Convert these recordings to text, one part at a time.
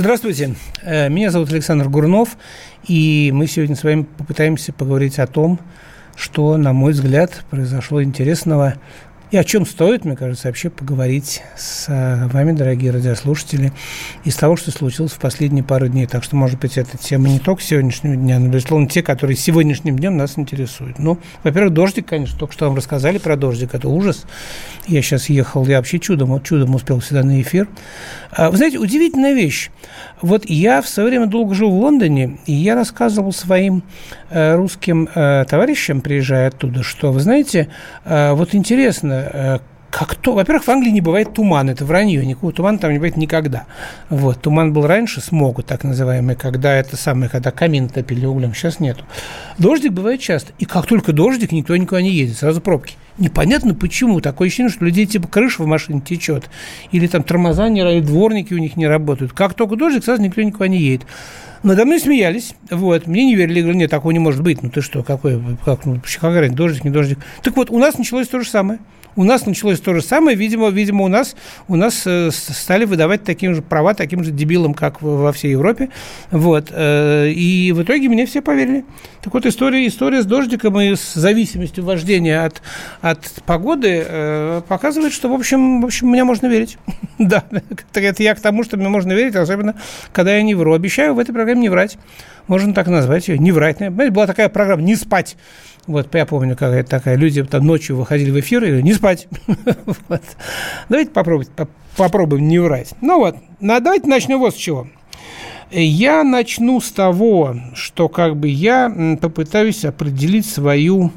Здравствуйте, э, меня зовут Александр Гурнов, и мы сегодня с вами попытаемся поговорить о том, что, на мой взгляд, произошло интересного и о чем стоит, мне кажется, вообще поговорить с э, вами, дорогие радиослушатели, из того, что случилось в последние пару дней. Так что, может быть, эта тема не только сегодняшнего дня, но, безусловно, те, которые сегодняшним днем нас интересуют. Ну, во-первых, дождик, конечно, только что вам рассказали про дождик, это ужас. Я сейчас ехал, я вообще чудом, чудом успел сюда на эфир. А, вы знаете, удивительная вещь. Вот я в свое время долго жил в Лондоне, и я рассказывал своим э, русским э, товарищам, приезжая оттуда, что, вы знаете, вот интересно, как то, во-первых, в Англии не бывает тумана, это вранье, никакого тумана там не бывает никогда. Вот, туман был раньше, смогу так называемый, когда это самое, когда камин топили углем, сейчас нету. Дождик бывает часто, и как только дождик, никто никуда не едет, сразу пробки. Непонятно почему, такое ощущение, что людей типа крыша в машине течет, или там тормоза не работают, дворники у них не работают. Как только дождик, сразу никто никуда не едет. Надо мной смеялись, вот, мне не верили, говорили, нет, такого не может быть, ну ты что, какой, как, ну, какая дождик, не дождик. Так вот, у нас началось то же самое – у нас началось то же самое. Видимо, видимо у нас, у нас э, стали выдавать таким же права, таким же дебилам, как во всей Европе. Вот. Э, и в итоге мне все поверили. Так вот, история, история с дождиком и с зависимостью вождения от, от погоды э, показывает, что, в общем, в общем, мне можно верить. да, это я к тому, что мне можно верить, особенно, когда я не вру. Обещаю в этой программе не врать. Можно так назвать ее, не врать. Была такая программа «Не спать». Вот я помню, какая такая, люди там ночью выходили в эфир и не спать. вот. Давайте попробовать, попробуем не врать. Ну вот, на, давайте начнем вот с чего. Я начну с того, что как бы я попытаюсь определить свою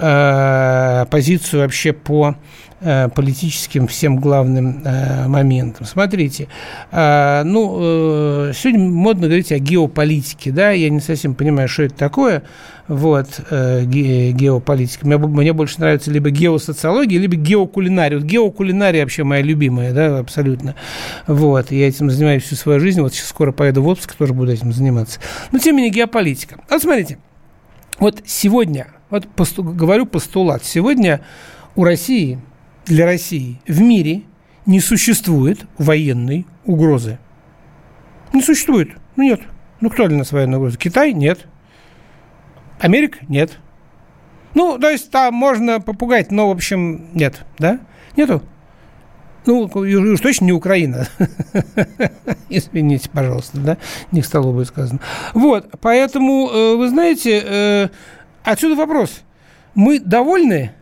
э, позицию вообще по Э, политическим всем главным э, моментам. Смотрите, э, ну, э, сегодня модно говорить о геополитике, да, я не совсем понимаю, что это такое, вот, э, ге, геополитика. Мне, мне больше нравится либо геосоциология, либо геокулинария. Вот геокулинария вообще моя любимая, да, абсолютно. Вот, я этим занимаюсь всю свою жизнь, вот сейчас скоро поеду в отпуск, тоже буду этим заниматься. Но, тем не менее, геополитика. Вот смотрите, вот сегодня, вот посту, говорю постулат, сегодня у России – для России в мире не существует военной угрозы. Не существует. Ну нет. Ну кто для нас военная угроза? Китай? Нет. Америка? Нет. Ну, то есть там можно попугать, но, в общем, нет, да? Нету. Ну, уж точно не Украина. Извините, пожалуйста, да? Не к столу будет сказано. Вот, поэтому, э, вы знаете, э, отсюда вопрос. Мы довольны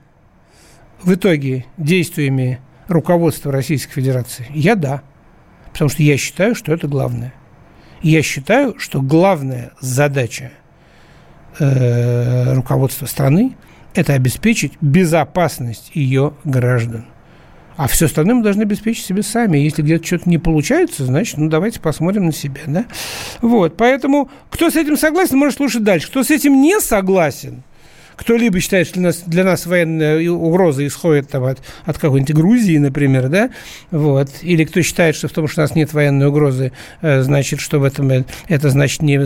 в итоге действиями руководства Российской Федерации? Я да. Потому что я считаю, что это главное. Я считаю, что главная задача э, руководства страны – это обеспечить безопасность ее граждан. А все остальное мы должны обеспечить себе сами. Если где-то что-то не получается, значит, ну давайте посмотрим на себя, да? Вот, поэтому кто с этим согласен, может слушать дальше. Кто с этим не согласен, кто-либо считает, что для нас, для нас военная угроза исходит там, от, от какой-нибудь Грузии, например, да, вот, или кто считает, что в том, что у нас нет военной угрозы, э, значит, что в этом э, это значит не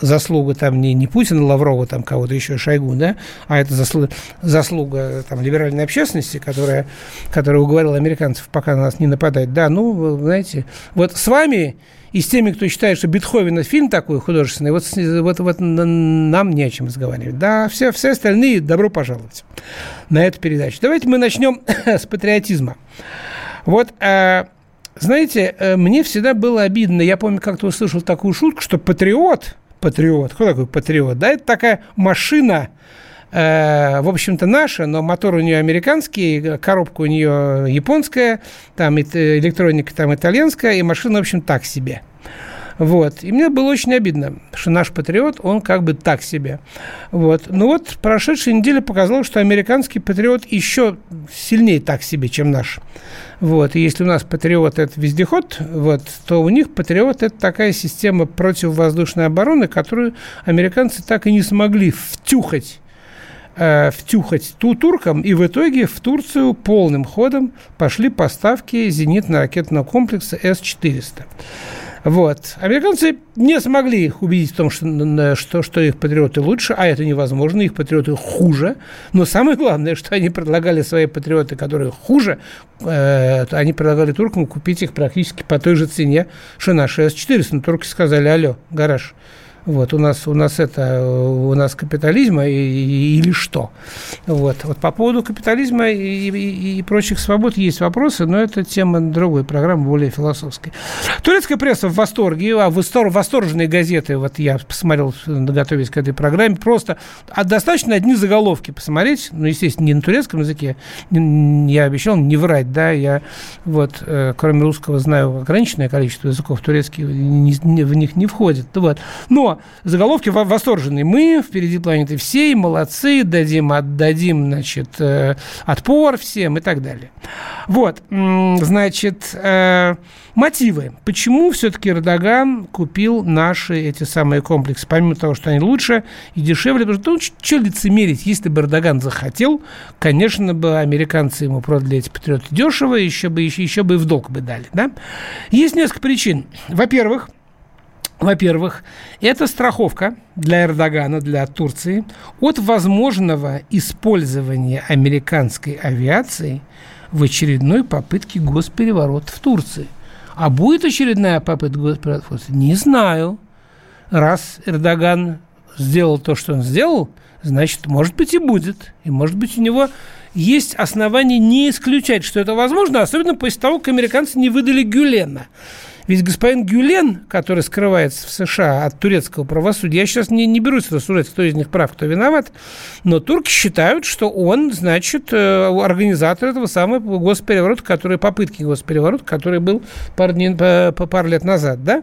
заслуга там не, не Путина, Лаврова, там кого-то еще, Шойгу, да, а это заслуга, заслуга там либеральной общественности, которая, которая уговорила американцев пока на нас не нападать. Да, ну, знаете, вот с вами и с теми, кто считает, что Бетховен фильм такой художественный, вот, вот, вот нам не о чем разговаривать. Да, все, все остальные добро пожаловать на эту передачу. Давайте мы начнем с патриотизма. Вот, э, знаете, э, мне всегда было обидно, я помню, как-то услышал такую шутку, что патриот, патриот, кто такой патриот, да, это такая машина, Э, в общем-то, наша, но мотор у нее американский, коробка у нее японская, там электроника там итальянская, и машина, в общем, так себе. Вот. И мне было очень обидно, что наш патриот, он как бы так себе. Вот. Ну вот, прошедшая неделя показала, что американский патриот еще сильнее так себе, чем наш. Вот. И если у нас патриот – это вездеход, вот, то у них патриот – это такая система противовоздушной обороны, которую американцы так и не смогли втюхать э, втюхать ту туркам, и в итоге в Турцию полным ходом пошли поставки зенитно-ракетного комплекса С-400. Вот. Американцы не смогли их убедить в том, что, что, что их патриоты лучше, а это невозможно, их патриоты хуже. Но самое главное, что они предлагали свои патриоты, которые хуже, э, они предлагали туркам купить их практически по той же цене, что наши С-400. Но турки сказали, алло, гараж, вот, у нас, у нас это, у нас капитализма и, и, или что? Вот. вот по поводу капитализма и, и, и прочих свобод есть вопросы, но это тема другой программы, более философской. Турецкая пресса в восторге, а востор, восторженные газеты, вот я посмотрел, готовясь к этой программе, просто а достаточно одни заголовки посмотреть, ну, естественно, не на турецком языке, я обещал не врать, да, я вот, э, кроме русского, знаю ограниченное количество языков, турецкий не, не, в них не входит, вот. но заголовки восторженные. Мы впереди планеты всей, молодцы, дадим, отдадим, значит, э, отпор всем и так далее. Вот, значит, э, мотивы. Почему все-таки Эрдоган купил наши эти самые комплексы? Помимо того, что они лучше и дешевле, потому что, ну, что лицемерить, если бы Эрдоган захотел, конечно бы американцы ему продали эти патриоты дешево, еще бы, еще, еще бы и в долг бы дали, да? Есть несколько причин. Во-первых, во-первых, это страховка для Эрдогана, для Турции от возможного использования американской авиации в очередной попытке госпереворота в Турции. А будет очередная попытка госпереворота в Турции? Не знаю. Раз Эрдоган сделал то, что он сделал, значит, может быть, и будет. И, может быть, у него есть основания не исключать, что это возможно, особенно после того, как американцы не выдали Гюлена. Ведь господин Гюлен, который скрывается в США от турецкого правосудия, я сейчас не, не берусь рассуждать, кто из них прав, кто виноват, но турки считают, что он, значит, э, организатор этого самого госпереворота, который, попытки госпереворота, который был пару, дней, пару лет назад, да?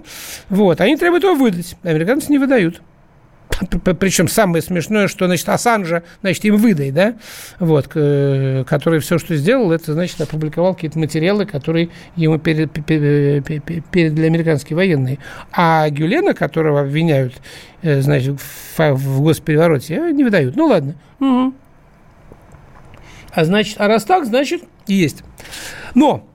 Вот, они требуют его выдать, американцы не выдают. Причем самое смешное, что, значит, Ассанжа, значит, им выдай, да, вот, который все, что сделал, это, значит, опубликовал какие-то материалы, которые ему перед, передали американские военные. А Гюлена, которого обвиняют, э, значит, в, в госперевороте, э, не выдают. Ну, ладно. Угу. А значит, а раз так, значит, есть. Но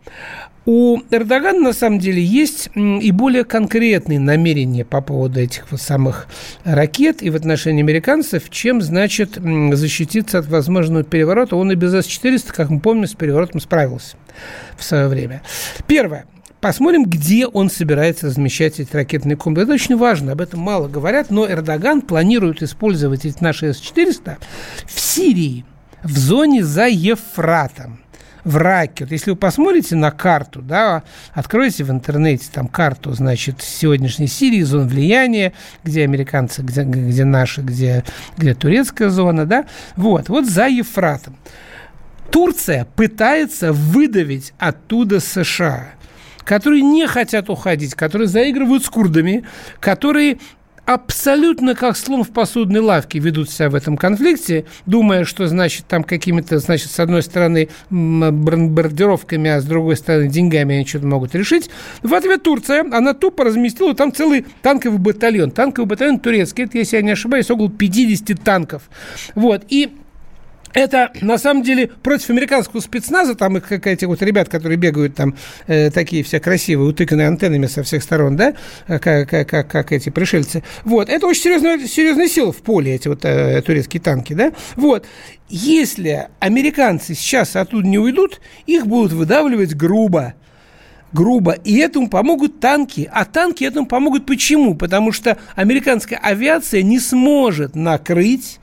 у Эрдогана, на самом деле, есть и более конкретные намерения по поводу этих вот самых ракет и в отношении американцев, чем, значит, защититься от возможного переворота. Он и без С-400, как мы помним, с переворотом справился в свое время. Первое. Посмотрим, где он собирается размещать эти ракетные комплексы. Это очень важно, об этом мало говорят, но Эрдоган планирует использовать эти наши С-400 в Сирии, в зоне за Ефратом в раке. Вот если вы посмотрите на карту, да, откройте в интернете там карту, значит, сегодняшней Сирии, зон влияния, где американцы, где, где наши, где, где турецкая зона, да, вот, вот за Ефратом. Турция пытается выдавить оттуда США которые не хотят уходить, которые заигрывают с курдами, которые абсолютно как слон в посудной лавке ведут себя в этом конфликте, думая, что, значит, там какими-то, значит, с одной стороны бомбардировками, а с другой стороны деньгами они что-то могут решить. В ответ Турция, она тупо разместила там целый танковый батальон. Танковый батальон турецкий, это, если я не ошибаюсь, около 50 танков. Вот, и это на самом деле против американского спецназа, там их как эти вот ребят, которые бегают там э, такие все красивые, утыканные антеннами со всех сторон, да, как, как, как, как эти пришельцы. Вот, это очень серьезная, серьезная сила в поле, эти вот э, турецкие танки, да. Вот, если американцы сейчас оттуда не уйдут, их будут выдавливать грубо грубо. И этому помогут танки. А танки этому помогут почему? Потому что американская авиация не сможет накрыть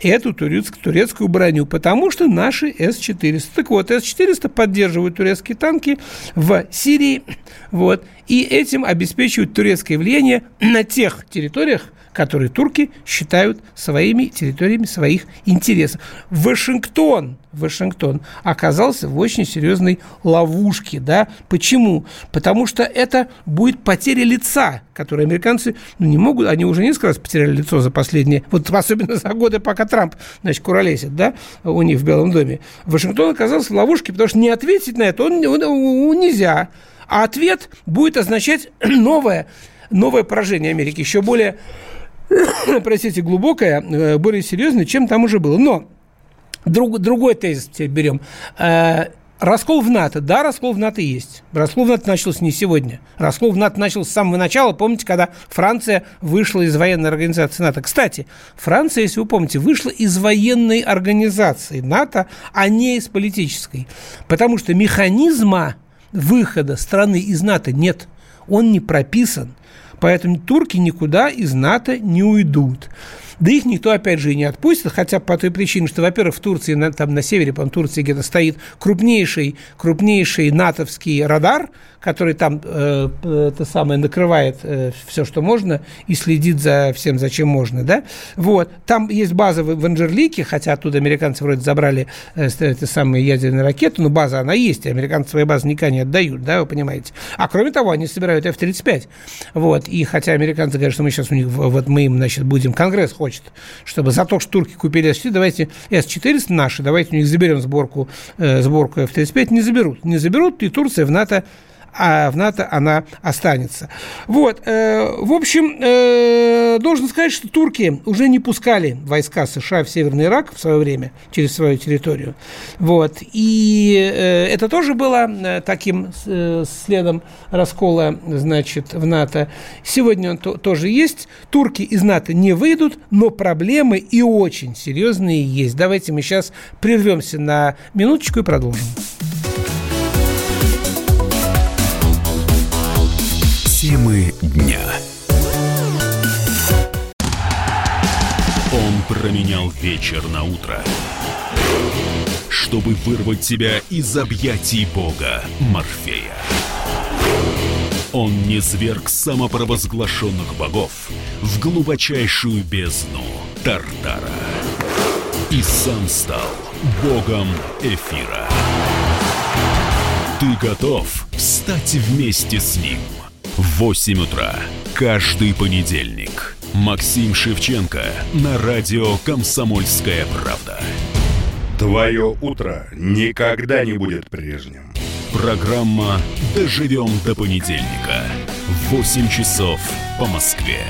эту турецкую, броню, потому что наши С-400. Так вот, С-400 поддерживают турецкие танки в Сирии, вот, и этим обеспечивают турецкое влияние на тех территориях, которые турки считают своими территориями своих интересов. Вашингтон, Вашингтон оказался в очень серьезной ловушке. Да? Почему? Потому что это будет потеря лица, которую американцы ну, не могут, они уже несколько раз потеряли лицо за последние, вот особенно за годы, пока Трамп, значит, куролесит, да, у них в Белом доме. Вашингтон оказался в ловушке, потому что не ответить на это он, он, он нельзя. А ответ будет означать новое, новое поражение Америки, еще более простите, глубокое, э, более серьезное, чем там уже было. Но друг, другой тезис теперь берем. Э, Раскол в НАТО. Да, раскол в НАТО есть. Раскол в НАТО начался не сегодня. Раскол в НАТО начался с самого начала. Помните, когда Франция вышла из военной организации НАТО? Кстати, Франция, если вы помните, вышла из военной организации НАТО, а не из политической. Потому что механизма выхода страны из НАТО нет. Он не прописан. Поэтому турки никуда из НАТО не уйдут. Да их никто, опять же, и не отпустит, хотя по той причине, что, во-первых, в Турции, на, там на севере, по Турции где-то стоит крупнейший, крупнейший натовский радар, который там э, это самое накрывает э, все, что можно, и следит за всем, за чем можно, да, вот, там есть база в, Анжерлике, хотя оттуда американцы вроде забрали э, эти самые ядерные ракеты, но база она есть, американцы свои базы никогда не отдают, да, вы понимаете, а кроме того, они собирают F-35, вот, и хотя американцы говорят, что мы сейчас у них, вот мы им, значит, будем, Конгресс хочет, чтобы за то, что турки купили S-4, давайте S-400 наши, давайте у них заберем сборку, э, сборку F-35, не заберут, не заберут, и Турция в НАТО а в НАТО она останется. Вот, э, в общем, э, должен сказать, что турки уже не пускали войска США в Северный Ирак в свое время через свою территорию. Вот, и э, это тоже было таким следом раскола, значит, в НАТО. Сегодня он то, тоже есть. Турки из НАТО не выйдут, но проблемы и очень серьезные есть. Давайте мы сейчас прервемся на минуточку и продолжим. Темы дня. Он променял вечер на утро, чтобы вырвать тебя из объятий Бога Морфея. Он не зверг самопровозглашенных богов в глубочайшую бездну Тартара и сам стал богом эфира. Ты готов стать вместе с ним – в 8 утра каждый понедельник. Максим Шевченко на радио «Комсомольская правда». Твое утро никогда не будет прежним. Программа «Доживем до понедельника» в 8 часов по Москве.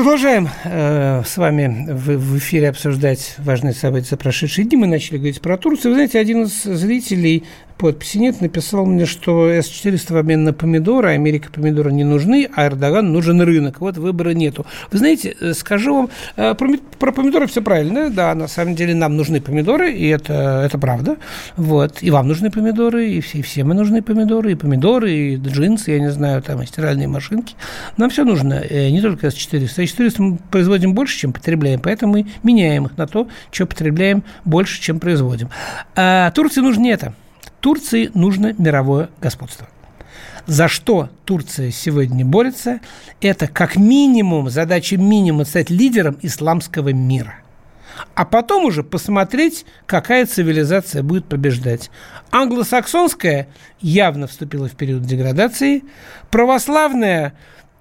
Продолжаем э, с вами в, в эфире обсуждать важные события прошедшие дни. Мы начали говорить про Турцию. Вы знаете, один из зрителей подписи нет, написал мне, что С-400 в обмен на помидоры, а Америка помидоры не нужны, а Эрдоган нужен рынок. Вот выбора нету. Вы знаете, э, скажу вам, э, про, помидоры все правильно. Да, на самом деле нам нужны помидоры, и это, это правда. Вот. И вам нужны помидоры, и все, и все мы нужны помидоры, и помидоры, и джинсы, я не знаю, там, и стиральные машинки. Нам все нужно, э, не только С-400. С-400 мы производим больше, чем потребляем, поэтому мы меняем их на то, что потребляем больше, чем производим. А Турции нужно это. Турции нужно мировое господство. За что Турция сегодня борется, это как минимум, задача минимум стать лидером исламского мира. А потом уже посмотреть, какая цивилизация будет побеждать. Англосаксонская явно вступила в период деградации, православная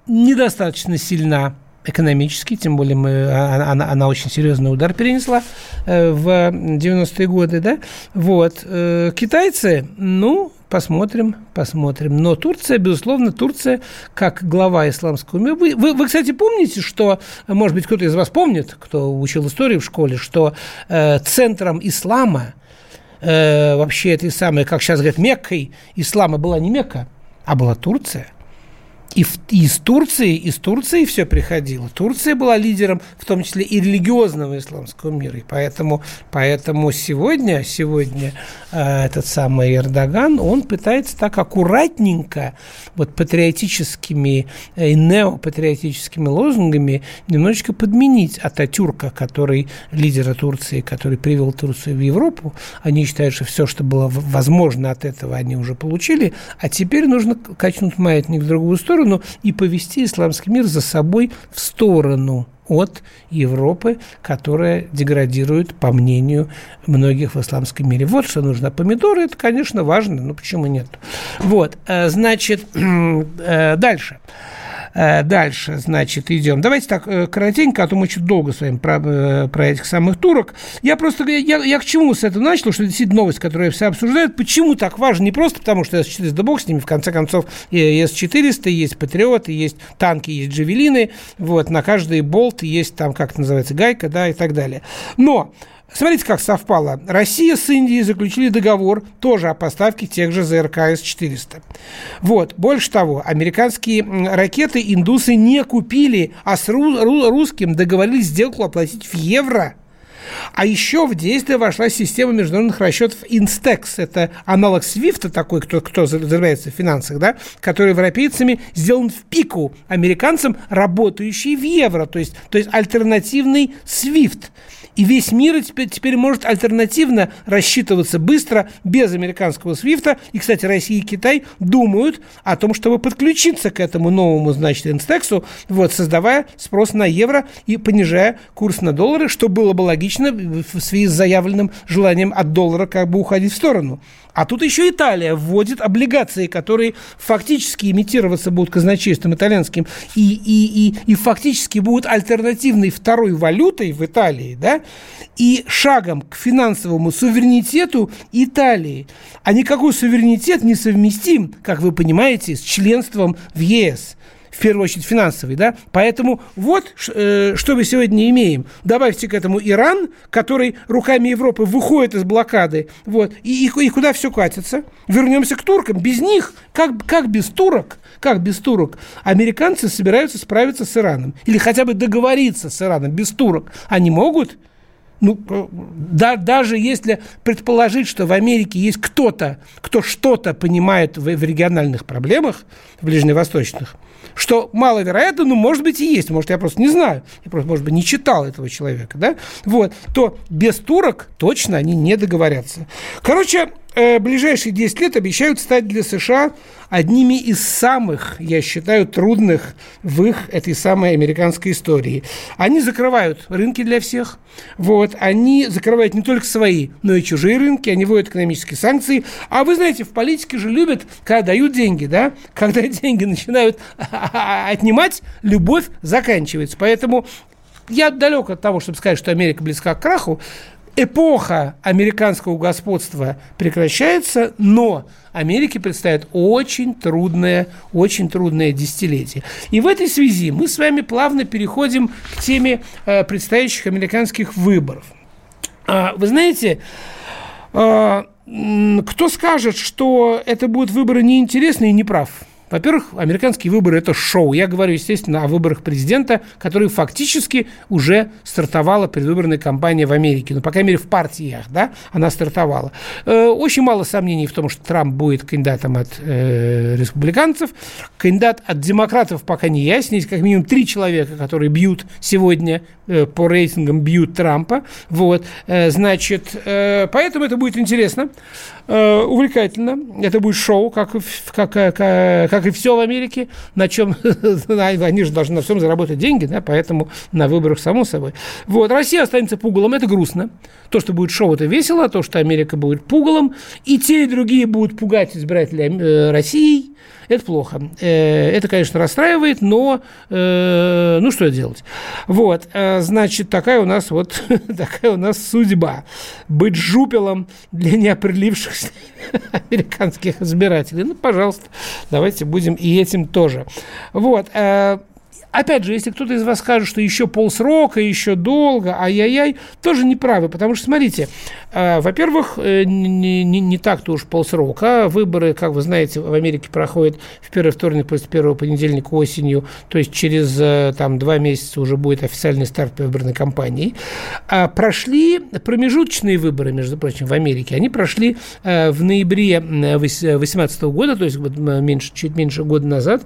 недостаточно сильна, экономически, тем более мы, а, а, она, она очень серьезный удар перенесла э, в 90-е годы, да, вот. Э, китайцы, ну, посмотрим, посмотрим. Но Турция, безусловно, Турция как глава исламского мира. Вы, вы, вы кстати, помните, что, может быть, кто-то из вас помнит, кто учил историю в школе, что э, центром ислама, э, вообще этой самой, как сейчас говорят, Меккой ислама была не Мекка, а была Турция – и из Турции, из Турции все приходило. Турция была лидером, в том числе и религиозного исламского мира. И поэтому, поэтому сегодня, сегодня э, этот самый Эрдоган, он пытается так аккуратненько, вот патриотическими э, и неопатриотическими лозунгами немножечко подменить Ататюрка, который лидера Турции, который привел Турцию в Европу. Они считают, что все, что было возможно от этого, они уже получили, а теперь нужно качнуть маятник в другую сторону, сторону и повести исламский мир за собой в сторону от Европы, которая деградирует, по мнению многих в исламском мире. Вот что нужно. Помидоры, это, конечно, важно, но почему нет? Вот, э, значит, э, дальше. Э, дальше, значит, идем. Давайте так коротенько, а то мы чуть долго с вами про, про этих самых турок. Я просто, я, я к чему с этого начал, что это действительно новость, которую все обсуждают. Почему так важно? Не просто потому, что С-400, да бог с ними, в конце концов, С-400, есть Патриоты, есть танки, есть Джавелины, вот, на каждый болт есть там, как это называется, гайка, да, и так далее. Но Смотрите, как совпало. Россия с Индией заключили договор тоже о поставке тех же ЗРК С-400. Вот. Больше того, американские ракеты индусы не купили, а с русским договорились сделку оплатить в евро. А еще в действие вошла система международных расчетов Instex. Это аналог SWIFT такой, кто, кто занимается в финансах, да, который европейцами сделан в пику американцам, работающий в евро. То есть, то есть альтернативный SWIFT. И весь мир теперь, теперь может альтернативно рассчитываться быстро, без американского свифта. И, кстати, Россия и Китай думают о том, чтобы подключиться к этому новому, значит, инстексу, вот, создавая спрос на евро и понижая курс на доллары, что было бы логично в связи с заявленным желанием от доллара как бы уходить в сторону. А тут еще Италия вводит облигации, которые фактически имитироваться будут казначейством итальянским и, и, и, и фактически будут альтернативной второй валютой в Италии, да, и шагом к финансовому суверенитету Италии. А никакой суверенитет не совместим, как вы понимаете, с членством в ЕС в первую очередь финансовый, да, поэтому вот э, что мы сегодня имеем. Добавьте к этому Иран, который руками Европы выходит из блокады, вот, и, и, и куда все катится? Вернемся к туркам. Без них, как, как без турок, как без турок, американцы собираются справиться с Ираном или хотя бы договориться с Ираном без турок. Они могут? Ну, э, да, даже если предположить, что в Америке есть кто-то, кто что-то понимает в, в региональных проблемах, в ближневосточных, что маловероятно, но может быть и есть, может я просто не знаю, я просто, может быть, не читал этого человека, да, вот, то без турок точно они не договорятся. Короче, ближайшие 10 лет обещают стать для США одними из самых, я считаю, трудных в их этой самой американской истории. Они закрывают рынки для всех, вот, они закрывают не только свои, но и чужие рынки, они вводят экономические санкции. А вы знаете, в политике же любят, когда дают деньги, да, когда деньги начинают отнимать, любовь заканчивается. Поэтому я далек от того, чтобы сказать, что Америка близка к краху эпоха американского господства прекращается, но Америке предстоит очень трудное, очень трудное десятилетие. И в этой связи мы с вами плавно переходим к теме э, предстоящих американских выборов. А, вы знаете, э, кто скажет, что это будут выборы неинтересные не прав? Во-первых, американские выборы – это шоу. Я говорю, естественно, о выборах президента, которые фактически уже стартовала предвыборная кампания в Америке. Ну, по крайней мере, в партиях, да, она стартовала. Э, очень мало сомнений в том, что Трамп будет кандидатом от э, республиканцев. Кандидат от демократов пока не ясен. Есть как минимум три человека, которые бьют сегодня э, по рейтингам, бьют Трампа. Вот, э, значит, э, поэтому это будет интересно. Э, увлекательно. Это будет шоу, как, как, как, как и все в Америке, на чем они же должны на всем заработать деньги, да, поэтому на выборах, само собой. Вот, Россия останется пугалом, это грустно. То, что будет шоу, это весело, то, что Америка будет пугалом, и те, и другие будут пугать избирателей э, России, это плохо. Э, это, конечно, расстраивает, но э, ну что делать? Вот, э, значит, такая у нас вот такая у нас судьба. Быть жупелом для неопределившихся американских избирателей. Ну, пожалуйста, давайте будем и этим тоже. Вот. Опять же, если кто-то из вас скажет, что еще полсрока, еще долго, ай-яй-яй, тоже неправы, потому что, смотрите, э, во-первых, э, не, не, не так-то уж полсрока. Выборы, как вы знаете, в Америке проходят в первый вторник после первого понедельника осенью, то есть через э, там, два месяца уже будет официальный старт выборной кампании. А прошли промежуточные выборы, между прочим, в Америке. Они прошли в ноябре 2018 года, то есть меньше, чуть меньше года назад,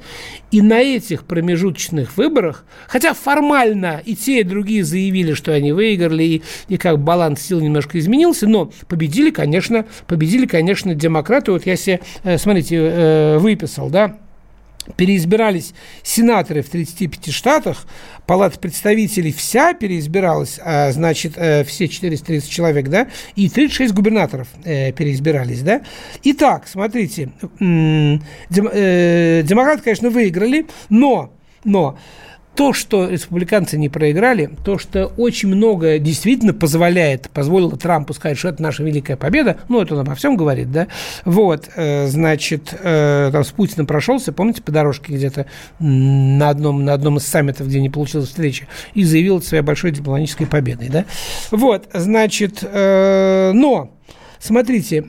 и на этих промежуточных выборах, хотя формально и те, и другие заявили, что они выиграли, и, и как баланс сил немножко изменился, но победили, конечно, победили, конечно, демократы. Вот я себе, э, смотрите, э, выписал, да, переизбирались сенаторы в 35 штатах, палата представителей вся переизбиралась, а, значит, э, все 430 человек, да, и 36 губернаторов переизбирались, да. Итак, смотрите, демократы, конечно, выиграли, но но то, что республиканцы не проиграли, то, что очень многое действительно позволяет, позволило Трампу сказать, что это наша великая победа, ну, это он обо всем говорит, да, вот, э, значит, э, там с Путиным прошелся, помните, по дорожке где-то на одном, на одном из саммитов, где не получилась встреча, и заявил это своей большой дипломатической победой, да, вот, значит, э, но, смотрите,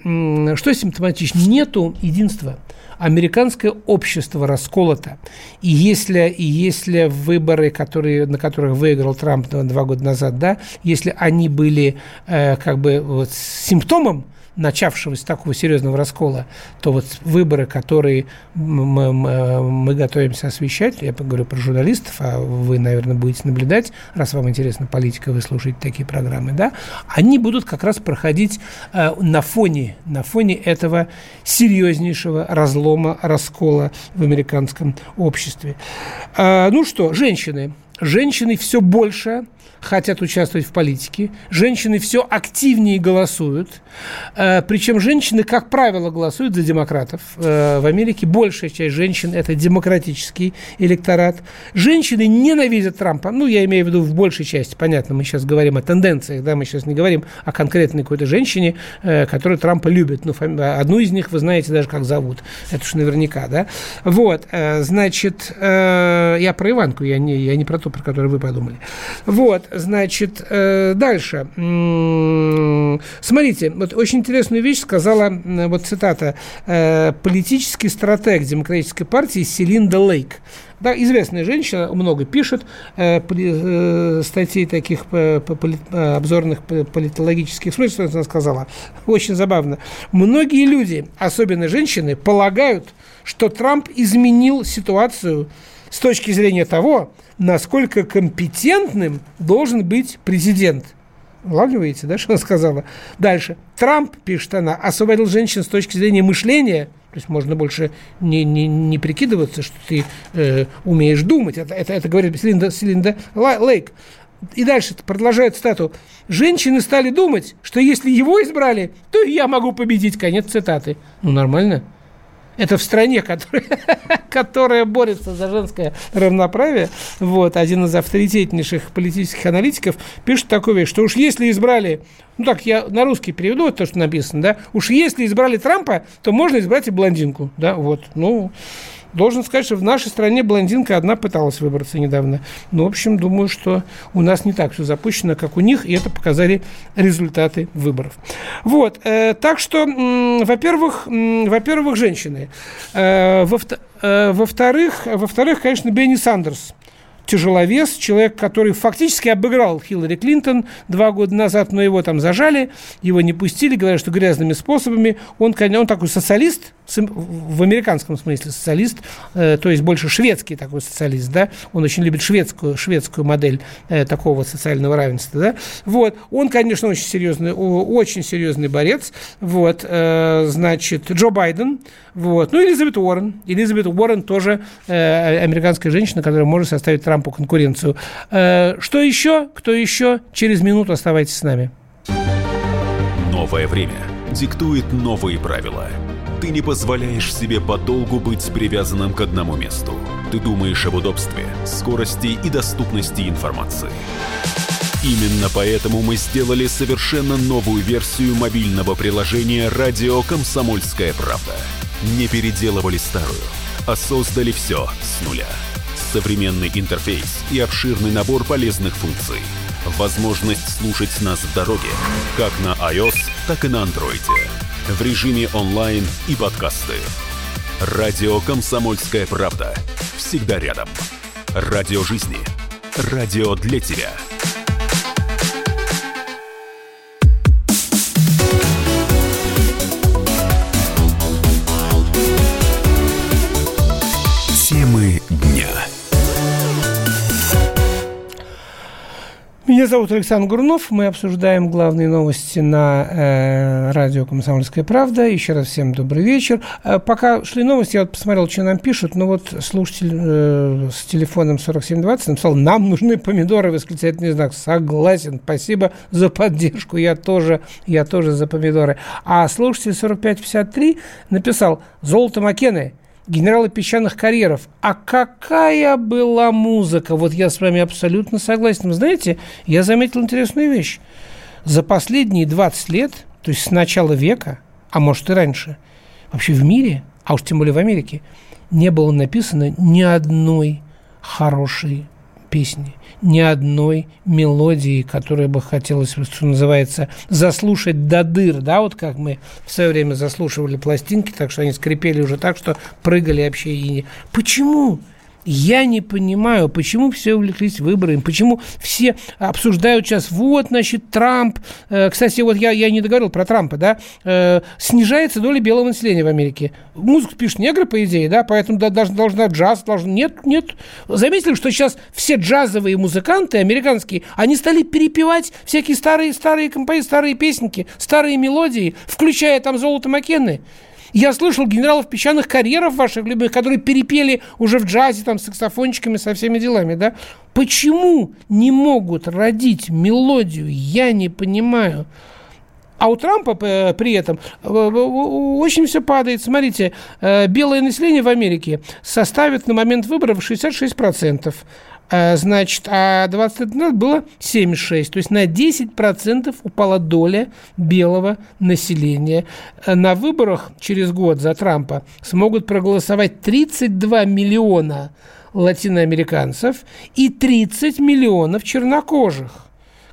что симптоматично, нету единства – американское общество расколото. И если, и если выборы, которые, на которых выиграл Трамп два года назад, да, если они были э, как бы вот, симптомом начавшегося такого серьезного раскола, то вот выборы, которые мы, мы, готовимся освещать, я говорю про журналистов, а вы, наверное, будете наблюдать, раз вам интересна политика, вы слушаете такие программы, да, они будут как раз проходить э, на фоне, на фоне этого серьезнейшего разлома, раскола в американском обществе. Э, ну что, женщины, женщины все больше хотят участвовать в политике, женщины все активнее голосуют, э, причем женщины, как правило, голосуют за демократов. Э, в Америке большая часть женщин – это демократический электорат. Женщины ненавидят Трампа, ну, я имею в виду в большей части, понятно, мы сейчас говорим о тенденциях, да, мы сейчас не говорим о конкретной какой-то женщине, э, которая Трампа любит, ну, фами... одну из них вы знаете даже, как зовут, это уж наверняка, да. Вот, значит, я про Иванку, я не, я не про то, про которое вы подумали. Вот, значит, э, дальше. Смотрите, вот очень интересную вещь сказала, вот цитата, э, политический стратег Демократической партии Селинда Лейк. Да, известная женщина, много пишет э, э, статей таких по, по, по, обзорных политологических. Смотрите, что она сказала. Очень забавно. Многие люди, особенно женщины, полагают, что Трамп изменил ситуацию с точки зрения того, насколько компетентным должен быть президент. Улавливаете, да, что она сказала? Дальше. Трамп, пишет она, освободил женщин с точки зрения мышления, то есть можно больше не, не, не прикидываться, что ты э, умеешь думать. Это, это, это говорит Селинда, Селинда Лейк. И дальше продолжает стату. Женщины стали думать, что если его избрали, то я могу победить. Конец цитаты. Ну, нормально. Это в стране, которая, которая борется за женское равноправие. Вот, один из авторитетнейших политических аналитиков пишет такую вещь, что уж если избрали, ну так, я на русский переведу то, что написано, да, уж если избрали Трампа, то можно избрать и блондинку, да, вот, ну, Должен сказать, что в нашей стране блондинка одна пыталась выбраться недавно. Ну, в общем, думаю, что у нас не так все запущено, как у них, и это показали результаты выборов. Вот, э, так что, э, во-первых, э, во-первых, женщины. Э, во-вторых, э, во-вторых, во-вторых, конечно, Бенни Сандерс тяжеловес, человек, который фактически обыграл Хиллари Клинтон два года назад, но его там зажали, его не пустили, говорят, что грязными способами. Он, он такой социалист, в американском смысле социалист, э, то есть больше шведский такой социалист, да, он очень любит шведскую, шведскую модель э, такого социального равенства, да, вот, он, конечно, очень серьезный, очень серьезный борец, вот, э, значит, Джо Байден, вот, ну, Элизабет Уоррен, Элизабет Уоррен тоже американская женщина, которая может составить Трампу конкуренцию. Что еще? Кто еще? Через минуту оставайтесь с нами. Новое время диктует новые правила – ты не позволяешь себе подолгу быть привязанным к одному месту. Ты думаешь об удобстве, скорости и доступности информации. Именно поэтому мы сделали совершенно новую версию мобильного приложения «Радио Комсомольская правда». Не переделывали старую, а создали все с нуля. Современный интерфейс и обширный набор полезных функций. Возможность слушать нас в дороге, как на iOS, так и на Android в режиме онлайн и подкасты. Радио «Комсомольская правда». Всегда рядом. Радио жизни. Радио для тебя. Меня зовут Александр Гурнов. Мы обсуждаем главные новости на э, радио «Комсомольская правда». Еще раз всем добрый вечер. Э, пока шли новости, я вот посмотрел, что нам пишут. Ну вот слушатель э, с телефоном 4720 написал, нам нужны помидоры, восклицательный знак. Согласен, спасибо за поддержку. Я тоже, я тоже за помидоры. А слушатель 4553 написал, золото Макены – генералы песчаных карьеров. А какая была музыка? Вот я с вами абсолютно согласен. Вы знаете, я заметил интересную вещь. За последние 20 лет, то есть с начала века, а может и раньше, вообще в мире, а уж тем более в Америке, не было написано ни одной хорошей песни, ни одной мелодии, которая бы хотелось, что называется, заслушать до дыр, да, вот как мы в свое время заслушивали пластинки, так что они скрипели уже так, что прыгали вообще и не... Почему? Я не понимаю, почему все увлеклись выборами, почему все обсуждают сейчас, вот, значит, Трамп, э, кстати, вот я, я не договорил про Трампа, да, э, снижается доля белого населения в Америке. Музыку пишут негры, по идее, да, поэтому да, должна, должна джаз, должен, нет, нет. Заметили, что сейчас все джазовые музыканты американские, они стали перепевать всякие старые, старые композиции, старые песенки, старые мелодии, включая там «Золото Маккены». Я слышал генералов песчаных карьеров ваших любимых, которые перепели уже в джазе там с саксофончиками, со всеми делами, да? Почему не могут родить мелодию? Я не понимаю. А у Трампа э, при этом э, очень все падает. Смотрите, э, белое население в Америке составит на момент выборов 66%. А, значит, а 20 лет назад было 7,6. То есть на 10% упала доля белого населения. На выборах через год за Трампа смогут проголосовать 32 миллиона латиноамериканцев и 30 миллионов чернокожих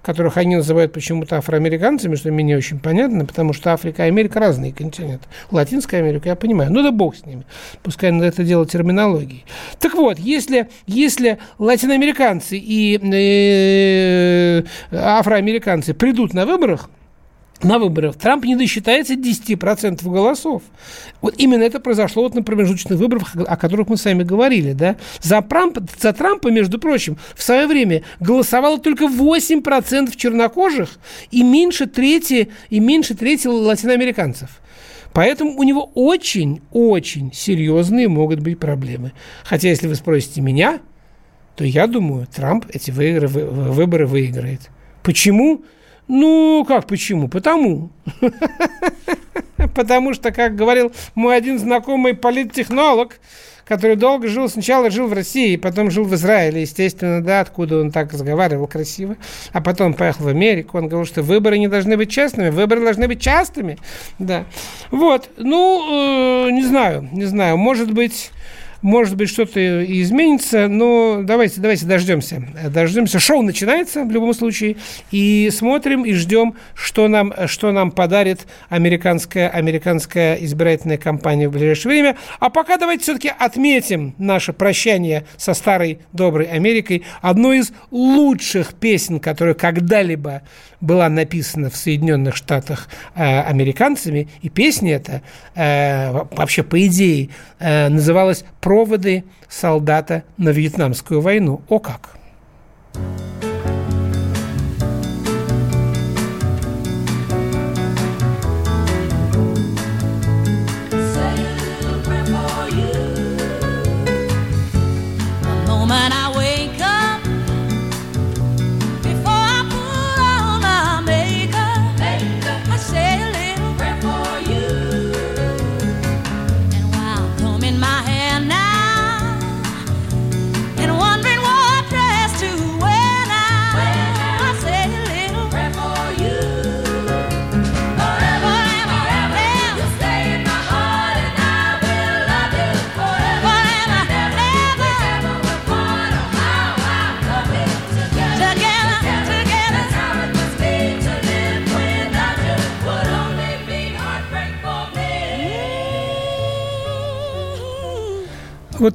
которых они называют почему-то афроамериканцами, что мне не очень понятно, потому что Африка и Америка разные континенты. Латинская Америка, я понимаю. Ну да бог с ними. Пускай надо это дело терминологии. Так вот, если, если латиноамериканцы и э, афроамериканцы придут на выборах, на выборах Трамп не досчитается 10% голосов. Вот именно это произошло вот на промежуточных выборах, о которых мы с вами говорили. Да? За, Трампа, за Трампа, между прочим, в свое время голосовало только 8% чернокожих и меньше трети, и меньше трети латиноамериканцев. Поэтому у него очень-очень серьезные могут быть проблемы. Хотя, если вы спросите меня, то я думаю, Трамп эти выборы, выборы выиграет. Почему? Ну, как почему? Потому. Потому что, как говорил мой один знакомый политтехнолог, который долго жил, сначала жил в России, потом жил в Израиле, естественно, да, откуда он так разговаривал красиво, а потом поехал в Америку, он говорил, что выборы не должны быть честными, выборы должны быть частыми, да. Вот, ну, э, не знаю, не знаю, может быть, может быть, что-то изменится, но давайте, давайте дождемся. Дождемся. Шоу начинается в любом случае. И смотрим и ждем, что нам, что нам подарит американская, американская избирательная кампания в ближайшее время. А пока давайте все-таки отметим наше прощание со старой доброй Америкой. Одной из лучших песен, которая когда-либо была написана в Соединенных Штатах э, американцами. И песня эта э, вообще, по идее, э, называлась проводы солдата на Вьетнамскую войну. О как!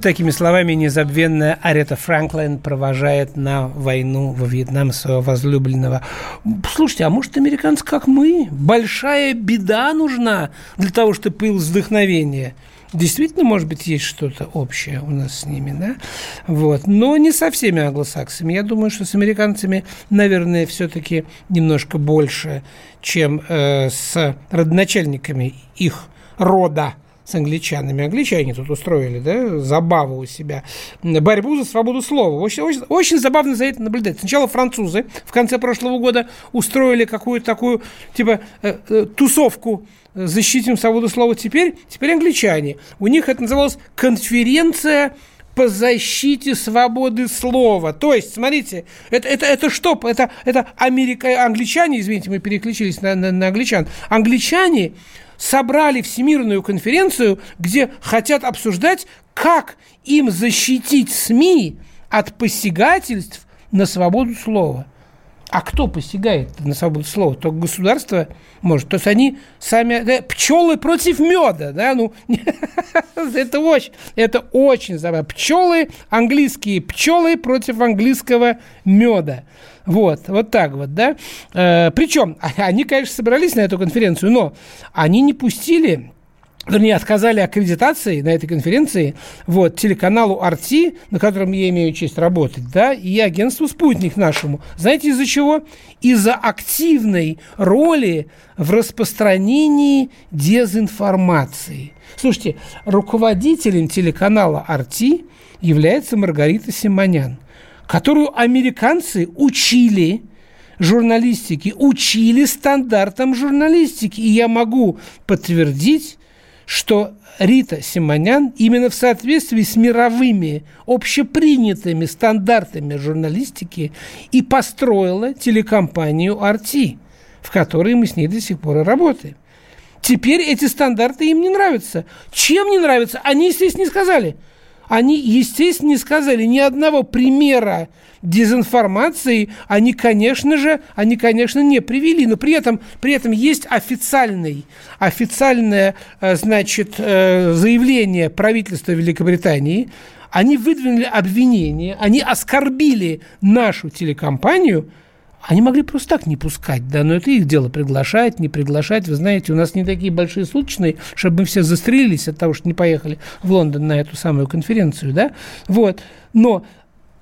Такими словами незабвенная Арета Франклин провожает на войну во Вьетнам своего возлюбленного. Слушайте, а может, американцы, как мы? Большая беда нужна для того, чтобы появилось вдохновение. Действительно, может быть, есть что-то общее у нас с ними, да? Вот. Но не со всеми англосаксами. Я думаю, что с американцами, наверное, все-таки немножко больше, чем э, с родоначальниками их рода – с англичанами. Англичане тут устроили, да, забаву у себя. Борьбу за свободу слова. Очень, очень, очень забавно за это наблюдать. Сначала французы в конце прошлого года устроили какую-то такую, типа, э, э, тусовку защитим свободу слова теперь, теперь англичане. У них это называлось конференция по защите свободы слова. То есть, смотрите, это, это, это что? Это, это Америка, англичане, извините, мы переключились на, на, на англичан. Англичане собрали всемирную конференцию, где хотят обсуждать, как им защитить СМИ от посягательств на свободу слова. А кто посягает на свободу слова? Только государство может. То есть они сами... Пчелы против меда, да? Ну, это очень, это очень забавно. Пчелы, английские пчелы против английского меда. Вот, вот так вот, да. Э, причем, они, конечно, собрались на эту конференцию, но они не пустили вернее, отказали аккредитации на этой конференции вот, телеканалу RT, на котором я имею честь работать, да, и агентству «Спутник» нашему. Знаете, из-за чего? Из-за активной роли в распространении дезинформации. Слушайте, руководителем телеканала RT является Маргарита Симонян, которую американцы учили журналистики, учили стандартам журналистики. И я могу подтвердить, что Рита Симонян именно в соответствии с мировыми общепринятыми стандартами журналистики и построила телекомпанию RT, в которой мы с ней до сих пор и работаем. Теперь эти стандарты им не нравятся. Чем не нравятся? Они, естественно, не сказали. Они, естественно, не сказали ни одного примера дезинформации они, конечно же, они, конечно, не привели. Но при этом, при этом есть официальный, официальное, э, значит, э, заявление правительства Великобритании. Они выдвинули обвинение, они оскорбили нашу телекомпанию – они могли просто так не пускать, да, но это их дело приглашать, не приглашать. Вы знаете, у нас не такие большие суточные, чтобы мы все застрелились от того, что не поехали в Лондон на эту самую конференцию, да. Вот. Но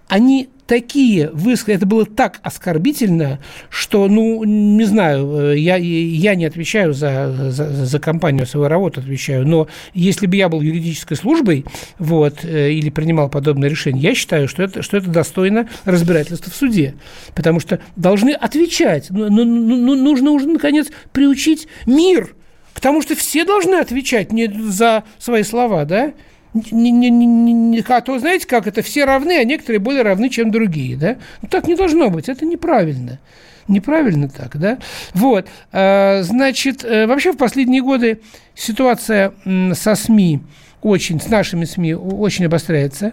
они такие высказы, это было так оскорбительно, что, ну, не знаю, э, я, я не отвечаю за, за, за компанию, свою работу отвечаю, но если бы я был юридической службой, вот, э, или принимал подобное решение, я считаю, что это, что это достойно разбирательства в суде, потому что должны отвечать, ну, ну, ну нужно уже, наконец, приучить мир к тому, что все должны отвечать не за свои слова, да, не, не, не, не, а то, знаете, как это, все равны, а некоторые более равны, чем другие, да? Ну, так не должно быть, это неправильно. Неправильно так, да? Вот, а, значит, э, вообще в последние годы ситуация со СМИ очень, с нашими СМИ очень обостряется.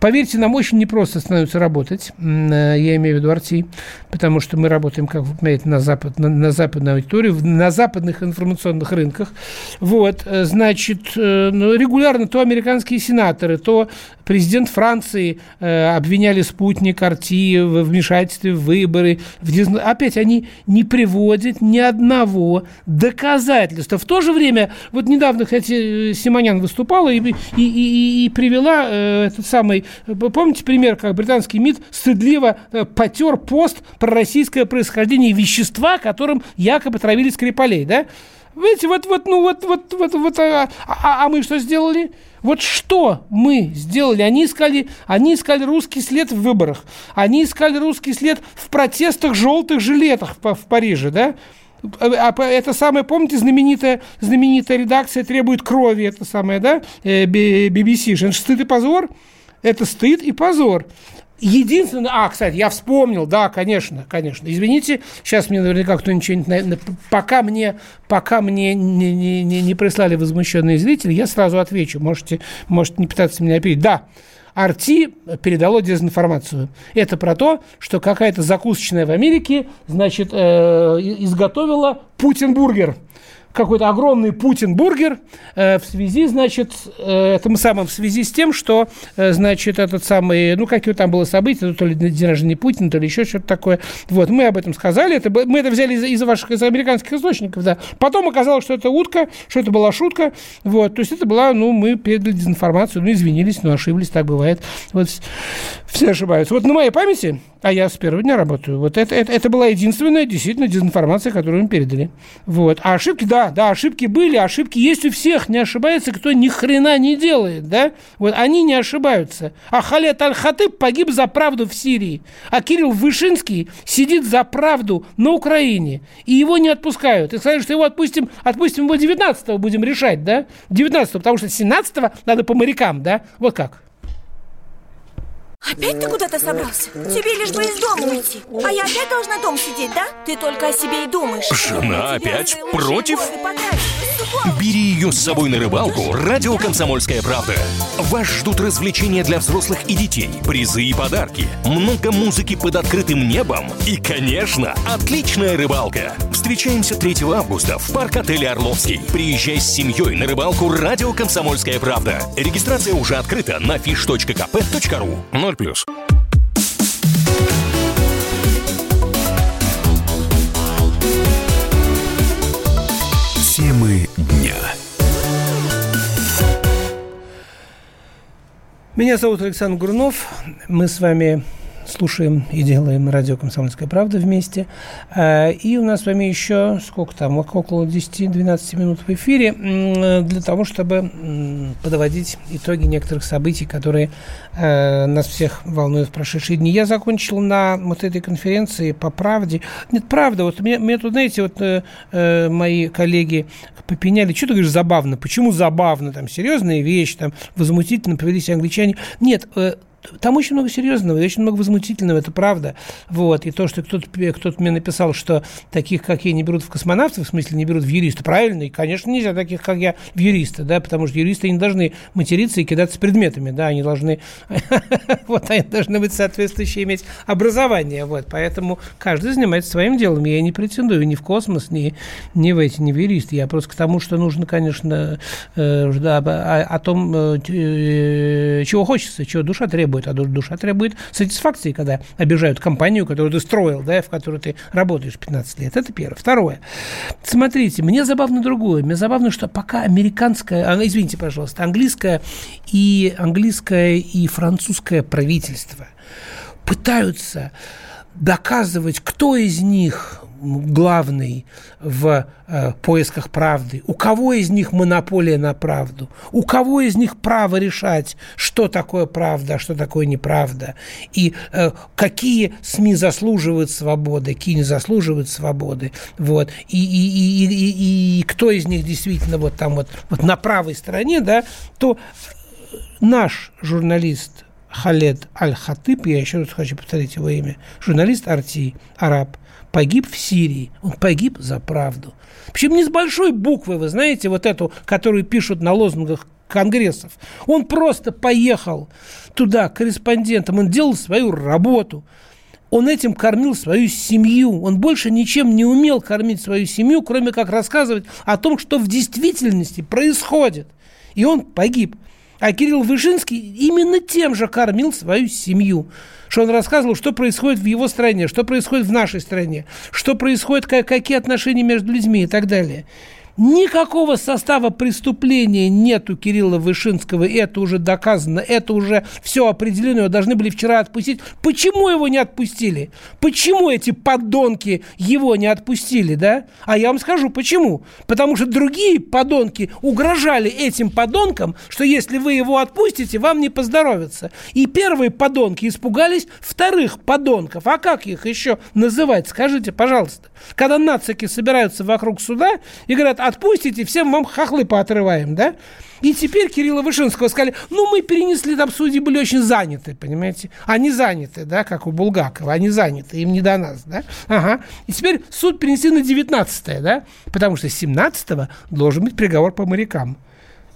Поверьте, нам очень непросто становится работать, э, я имею в виду Арти, потому что мы работаем, как вы понимаете, на, запад, на, на западную аудиторию, на западных информационных рынках. Вот, э, значит, э, ну, регулярно то американские сенаторы, то президент Франции обвиняли спутник Арти в вмешательстве в выборы. В Опять они не приводят ни одного доказательства. В то же время, вот недавно, кстати, Симонян выступала и, и, и, и привела э, этот самый... Помните пример, как британский МИД стыдливо э, потер пост про российское происхождение вещества, которым якобы травили Скрипалей, да? Видите, вот, вот, ну, вот, вот, вот, вот, а, а, а мы что сделали? Вот что мы сделали? Они искали, они искали русский след в выборах. Они искали русский след в протестах желтых жилетах в, в Париже, да? А, это самое, помните, знаменитая, знаменитая редакция требует крови, это самое, да, BBC, э, стыд и позор, это стыд и позор. Единственное, а, кстати, я вспомнил, да, конечно, конечно. Извините, сейчас мне наверняка кто-нибудь, пока мне, пока мне не, не, не, не прислали возмущенные зрители, я сразу отвечу. Можете, можете не пытаться меня опередить. Да, Арти передало дезинформацию. Это про то, что какая-то закусочная в Америке, значит, э, изготовила Путин-бургер какой-то огромный Путин-бургер э, в связи, значит, э, этим самым, в связи с тем, что, э, значит, этот самый, ну, какие там было событие, то ли день рождения Путина, то ли еще что-то такое. Вот, мы об этом сказали, это, мы это взяли из, из ваших, из американских источников, да. Потом оказалось, что это утка, что это была шутка, вот, то есть это была, ну, мы передали дезинформацию, ну, извинились, но ошиблись, так бывает. Вот, все ошибаются. Вот на моей памяти А я с первого дня работаю. Вот это, это, это была единственная действительно дезинформация, которую им передали. Вот. А ошибки, да, да, ошибки были, ошибки есть у всех. Не ошибается, кто ни хрена не делает, да? Вот они не ошибаются. А Халет Аль-Хатыб погиб за правду в Сирии. А Кирилл Вышинский сидит за правду на Украине. И его не отпускают. И сказали, что его отпустим, отпустим его 19-го будем решать, да? 19-го, потому что 17-го надо по морякам, да? Вот как. Опять ты куда-то собрался? Тебе лишь бы из дома уйти. А я опять должна дом сидеть, да? Ты только о себе и думаешь. Жена опять против? Бери ее с собой на рыбалку. Радио «Комсомольская правда» Вас ждут развлечения для взрослых и детей Призы и подарки Много музыки под открытым небом И, конечно, отличная рыбалка. Встречаемся 3 августа в парк-отеле «Орловский» Приезжай с семьей на рыбалку Радио «Комсомольская правда» Регистрация уже открыта на fish.kp.ru 0 плюс. Темы дня. Меня зовут Александр Гурнов. Мы с вами слушаем и делаем радио «Комсомольская правда» вместе. Э, и у нас с вами еще, сколько там, около 10-12 минут в эфире, для того, чтобы подводить итоги некоторых событий, которые э, нас всех волнуют в прошедшие дни. Я закончил на вот этой конференции по правде. Нет, правда, вот мне, мне тут, знаете, вот э, мои коллеги попеняли, что ты говоришь забавно, почему забавно, там, серьезная вещь, там, возмутительно повели себя англичане. Нет, там очень много серьезного и очень много возмутительного, это правда. Вот. И то, что кто-то кто мне написал, что таких, как я, не берут в космонавты, в смысле не берут в юристы, правильно, и, конечно, нельзя таких, как я, в юристы, да, потому что юристы не должны материться и кидаться предметами, да, они должны, вот, они должны быть соответствующие, иметь образование, вот, поэтому каждый занимается своим делом, я не претендую ни в космос, ни, ни в эти, ни в юристы, я просто к тому, что нужно, конечно, э, да, о, о том, э, э чего хочется, чего душа требует, требует, а душа требует сатисфакции, когда обижают компанию, которую ты строил, да, в которой ты работаешь 15 лет. Это первое. Второе. Смотрите, мне забавно другое. Мне забавно, что пока американское, а, извините, пожалуйста, английское и английское и французское правительство пытаются доказывать, кто из них главный в э, поисках правды? У кого из них монополия на правду? У кого из них право решать, что такое правда, а что такое неправда? И э, какие СМИ заслуживают свободы, какие не заслуживают свободы? Вот. И, и, и, и, и кто из них действительно вот там вот, вот на правой стороне, да, то наш журналист Халед Аль-Хатыб, я еще раз хочу повторить его имя, журналист Арти, араб, погиб в Сирии. Он погиб за правду. Причем не с большой буквы, вы знаете, вот эту, которую пишут на лозунгах конгрессов. Он просто поехал туда корреспондентом, он делал свою работу. Он этим кормил свою семью. Он больше ничем не умел кормить свою семью, кроме как рассказывать о том, что в действительности происходит. И он погиб. А Кирилл Вышинский именно тем же кормил свою семью что он рассказывал, что происходит в его стране, что происходит в нашей стране, что происходит, как, какие отношения между людьми и так далее. Никакого состава преступления нет у Кирилла Вышинского, это уже доказано, это уже все определено, его должны были вчера отпустить. Почему его не отпустили? Почему эти подонки его не отпустили, да? А я вам скажу, почему. Потому что другие подонки угрожали этим подонкам, что если вы его отпустите, вам не поздоровится. И первые подонки испугались вторых подонков. А как их еще называть? Скажите, пожалуйста. Когда нацики собираются вокруг суда и говорят, отпустите, всем вам хохлы поотрываем, да? И теперь Кирилла Вышинского сказали, ну, мы перенесли, там судьи были очень заняты, понимаете? Они заняты, да, как у Булгакова, они заняты, им не до нас, да? Ага. И теперь суд перенесли на 19 да? Потому что с 17 должен быть приговор по морякам.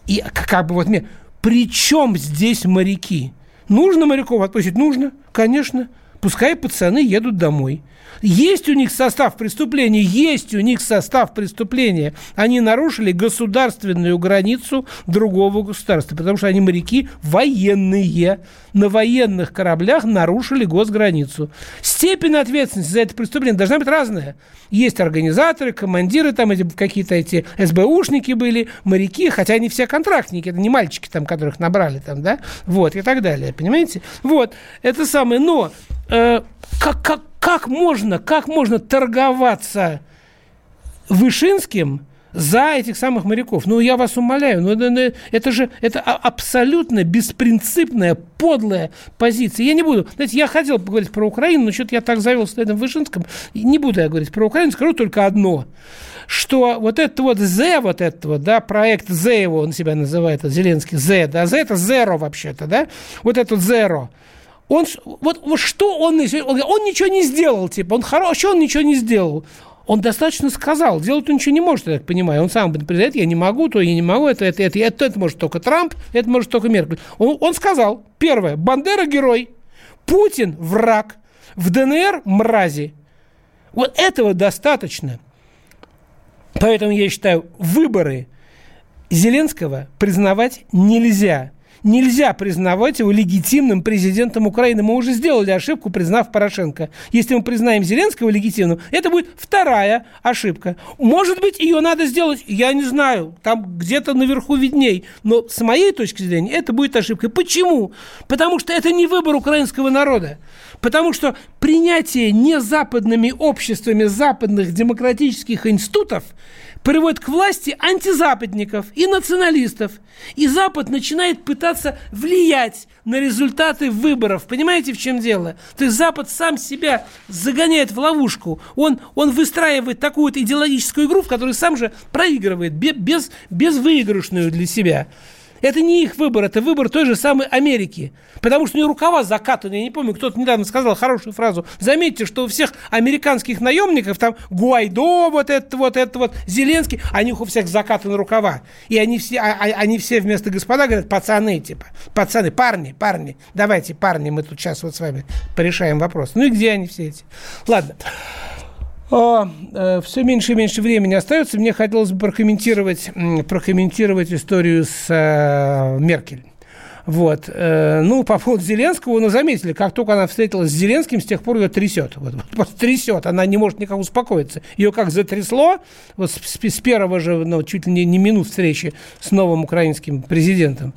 И как бы вот мне, при чем здесь моряки? Нужно моряков отпустить? Нужно, конечно. Пускай пацаны едут домой. Есть у них состав преступления, есть у них состав преступления. Они нарушили государственную границу другого государства, потому что они моряки военные. На военных кораблях нарушили госграницу. Степень ответственности за это преступление должна быть разная. Есть организаторы, командиры, там эти, какие-то эти СБУшники были, моряки, хотя они все контрактники, это не мальчики, там, которых набрали, там, да, вот, и так далее, понимаете? Вот, это самое, но э, как, как, как можно, как можно торговаться Вышинским за этих самых моряков. Ну, я вас умоляю, ну, это, это же это абсолютно беспринципная, подлая позиция. Я не буду, знаете, я хотел поговорить про Украину, но что-то я так завелся на этом Вышинском. Не буду я говорить про Украину, скажу только одно что вот этот вот Z, вот этого, да, проект Z его он себя называет, Зеленский, Z, да, Z это Zero вообще-то, да, вот этот Zero, он, вот, вот что он, он, он ничего не сделал, типа, он хороший, он ничего не сделал. Он достаточно сказал. Делать он ничего не может, я так понимаю. Он сам признает, я не могу, то я не могу, это, это, это, это, это может только Трамп, это может только Меркель. Он, он сказал, первое, Бандера герой, Путин враг, в ДНР мрази. Вот этого достаточно. Поэтому я считаю, выборы Зеленского признавать нельзя нельзя признавать его легитимным президентом Украины. Мы уже сделали ошибку, признав Порошенко. Если мы признаем Зеленского легитимным, это будет вторая ошибка. Может быть, ее надо сделать, я не знаю, там где-то наверху видней. Но с моей точки зрения это будет ошибкой. Почему? Потому что это не выбор украинского народа. Потому что принятие незападными обществами западных демократических институтов приводит к власти антизападников и националистов. И Запад начинает пытаться влиять на результаты выборов. Понимаете, в чем дело? То есть Запад сам себя загоняет в ловушку. Он, он выстраивает такую вот идеологическую игру, в которой сам же проигрывает, без, без выигрышную для себя. Это не их выбор, это выбор той же самой Америки. Потому что у нее рукава закатаны. Я не помню, кто-то недавно сказал хорошую фразу. Заметьте, что у всех американских наемников, там Гуайдо, вот это вот, это вот, Зеленский, они у всех закатаны рукава. И они все, а, а, они все вместо господа говорят, пацаны, типа, пацаны, парни, парни, давайте, парни, мы тут сейчас вот с вами порешаем вопрос. Ну и где они все эти? Ладно. О, э, все меньше и меньше времени остается. Мне хотелось бы прокомментировать, прокомментировать историю с э, Меркель. Вот. Э, ну, по поводу Зеленского, ну, заметили, как только она встретилась с Зеленским, с тех пор ее трясет. Вот, вот трясет, она не может никак успокоиться. Ее как затрясло, вот с, с первого же, ну, чуть ли не, не минут встречи с новым украинским президентом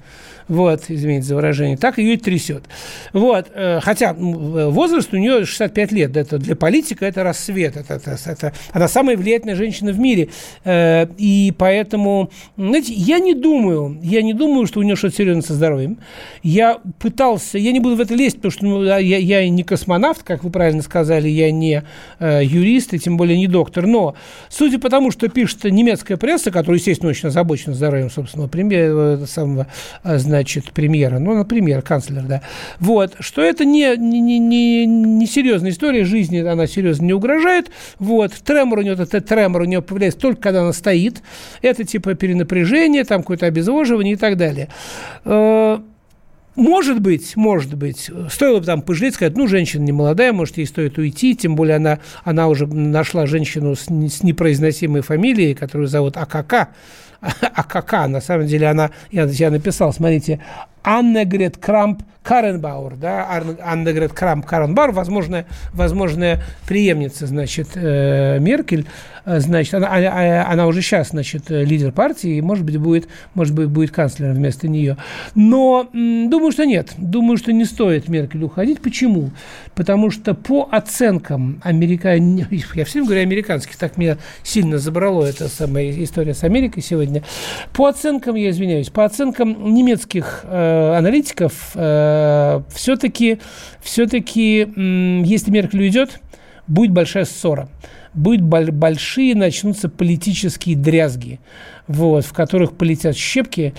вот, извините за выражение, так ее и трясет. Вот, э, хотя возраст у нее 65 лет, это для политика это рассвет, это, это, это, она самая влиятельная женщина в мире, э, и поэтому, знаете, я не думаю, я не думаю, что у нее что-то серьезно со здоровьем. Я пытался, я не буду в это лезть, потому что ну, я, я не космонавт, как вы правильно сказали, я не э, юрист, и тем более не доктор, но судя по тому, что пишет немецкая пресса, которая, естественно, очень озабочена здоровьем собственного премьера, самого, значит, значит, премьера, ну, например, канцлер, да, вот, что это не, не, не, не серьезная история жизни, она серьезно не угрожает, вот, тремор у нее, этот тремор у нее появляется только когда она стоит, это типа перенапряжение, там какое-то обезвоживание и так далее. Может быть, может быть, стоило бы там пожалеть, сказать, ну, женщина не молодая, может, ей стоит уйти, тем более она, она уже нашла женщину с, с непроизносимой фамилией, которую зовут АКК, АКК, на самом деле она, я, я написал, смотрите, Аннегрет Крамп Каренбауэр, да, Аннегрет Крамп Каренбауэр, возможная, возможная преемница, значит, э, Меркель, значит, она, а, а, она уже сейчас, значит, лидер партии, и, может быть, будет, может быть, будет канцлером вместо нее. Но думаю, что нет, думаю, что не стоит Меркель уходить. Почему? Потому что по оценкам американ... я всем говорю американских, так меня сильно забрало эта самая история с Америкой сегодня. По оценкам, я извиняюсь, по оценкам немецких э, аналитиков, э, все-таки, все-таки, э, если Меркель уйдет, будет большая ссора. Будет большие, начнутся политические дрязги, вот, в которых полетят щепки,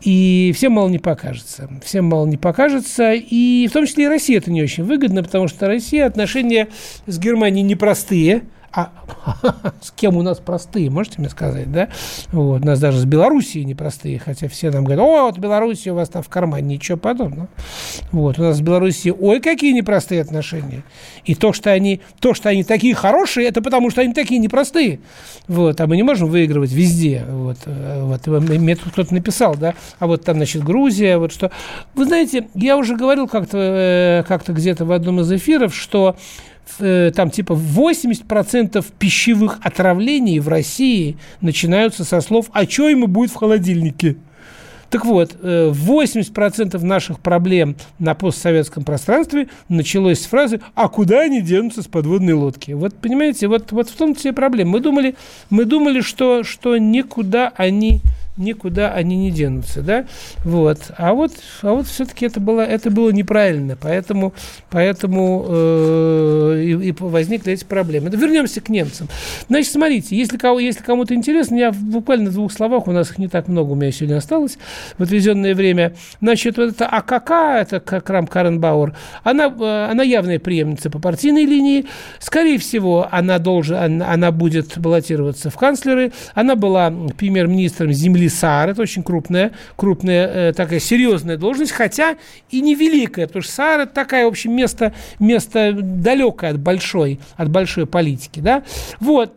и всем мало не покажется. Всем мало не покажется, и в том числе и России это не очень выгодно, потому что Россия отношения с Германией непростые – а с кем у нас простые, можете мне сказать, да? Вот, у нас даже с Белоруссией непростые, хотя все нам говорят, о, вот Белоруссия у вас там в кармане, ничего подобного. Вот, у нас с Белоруссией, ой, какие непростые отношения. И то, что они, то, что они такие хорошие, это потому, что они такие непростые. Вот, а мы не можем выигрывать везде. Вот, э, вот мне тут кто-то написал, да, а вот там, значит, Грузия, вот что. Вы знаете, я уже говорил как-то э, как где-то в одном из эфиров, что Э, там типа 80% пищевых отравлений в России начинаются со слов «А что ему будет в холодильнике?» Так вот, 80% наших проблем на постсоветском пространстве началось с фразы «А куда они денутся с подводной лодки?» Вот, понимаете, вот, вот в том-то все проблема. Мы думали, мы думали что, что никуда они никуда они не денутся, да, вот, а вот, а вот все-таки это было, это было неправильно, поэтому, поэтому э, и, и возникли эти проблемы. Но вернемся к немцам. Значит, смотрите, если, кого, если кому-то интересно, я буквально двух словах, у нас их не так много у меня сегодня осталось в отведенное время, значит, вот это АКК, это Крам Каренбауэр, она, э, она явная преемница по партийной линии, скорее всего, она, должен, она, она будет баллотироваться в канцлеры, она была премьер-министром земли комиссар, это очень крупная, крупная э, такая серьезная должность, хотя и невеликая, потому что САР это такая, в общем, место, место далекое от большой, от большой политики, да. Вот,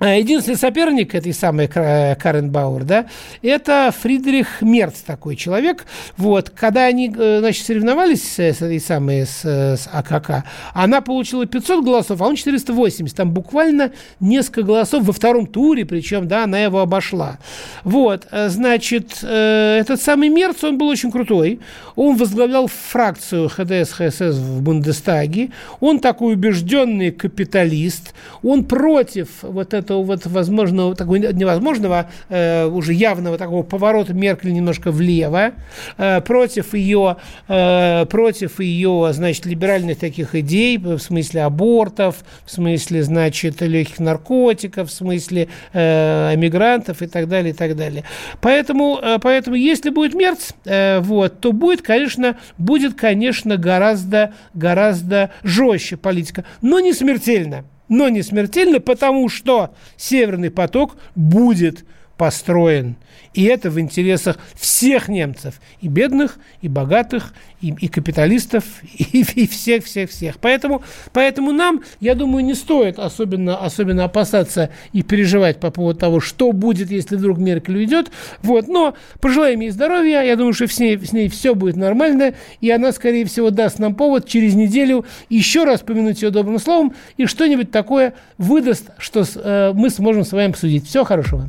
единственный соперник этой самой Карен Бауэр, да, это Фридрих Мерц, такой человек. Вот, когда они, э, значит, соревновались с, этой самой, с, с АКК, она получила 500 голосов, а он 480. Там буквально несколько голосов во втором туре, причем, да, она его обошла. Вот, э, значит, э, этот самый Мерц, он был очень крутой. Он возглавлял фракцию ХДС, ХСС в Бундестаге. Он такой убежденный капиталист. Он против вот этого этого вот возможного, такого невозможного, э, уже явного такого поворота Меркель немножко влево, э, против ее, э, против ее, значит, либеральных таких идей, в смысле абортов, в смысле, значит, легких наркотиков, в смысле э, эмигрантов и так далее, и так далее. Поэтому, э, поэтому если будет Мерц, э, вот, то будет, конечно, будет, конечно, гораздо, гораздо жестче политика, но не смертельно но не смертельно, потому что Северный поток будет построен. И это в интересах всех немцев, и бедных, и богатых, и, и капиталистов, и, и всех, всех, всех. Поэтому, поэтому нам, я думаю, не стоит особенно, особенно опасаться и переживать по поводу того, что будет, если вдруг Меркель уйдет. Вот. Но пожелаем ей здоровья, я думаю, что с ней, с ней все будет нормально, и она, скорее всего, даст нам повод через неделю еще раз помянуть ее добрым словом и что-нибудь такое выдаст, что э, мы сможем с вами обсудить. Всего хорошего.